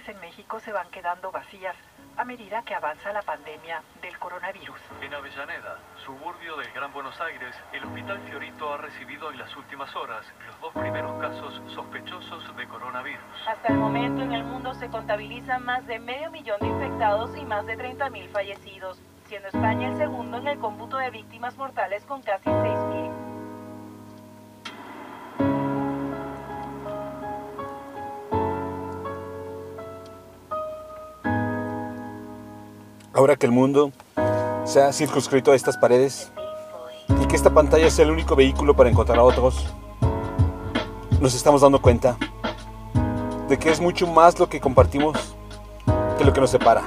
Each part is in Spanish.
calles en México se van quedando vacías a medida que avanza la pandemia del coronavirus. En Avellaneda, suburbio del Gran Buenos Aires, el Hospital Fiorito ha recibido en las últimas horas los dos primeros casos sospechosos de coronavirus. Hasta el momento en el mundo se contabilizan más de medio millón de infectados y más de 30.000 fallecidos, siendo España el segundo en el cómputo de víctimas mortales con casi 6.000. Ahora que el mundo se ha circunscrito a estas paredes y que esta pantalla sea el único vehículo para encontrar a otros, nos estamos dando cuenta de que es mucho más lo que compartimos que lo que nos separa.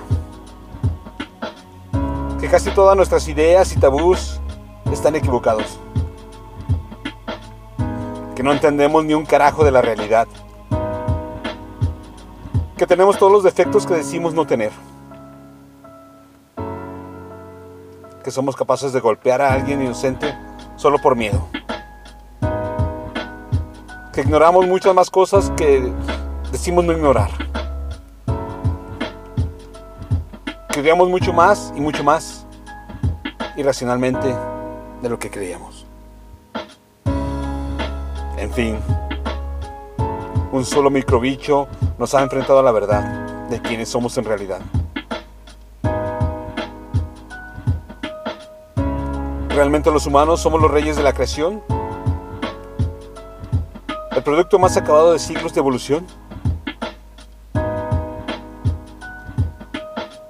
Que casi todas nuestras ideas y tabús están equivocados. Que no entendemos ni un carajo de la realidad. Que tenemos todos los defectos que decimos no tener. Que somos capaces de golpear a alguien inocente solo por miedo. Que ignoramos muchas más cosas que decimos no ignorar. Que odiamos mucho más y mucho más irracionalmente de lo que creíamos. En fin, un solo microbicho nos ha enfrentado a la verdad de quienes somos en realidad. ¿Realmente los humanos somos los reyes de la creación? ¿El producto más acabado de siglos de evolución?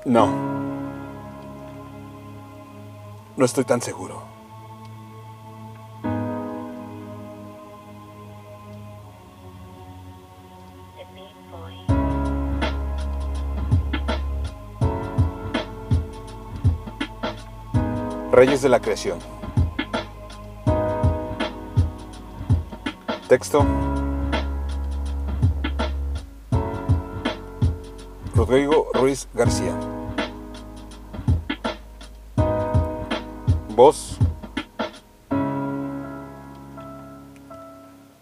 No. No estoy tan seguro. Reyes de la Creación. Texto. Rodrigo Ruiz García. Voz.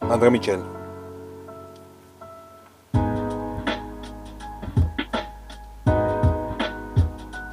André Michel.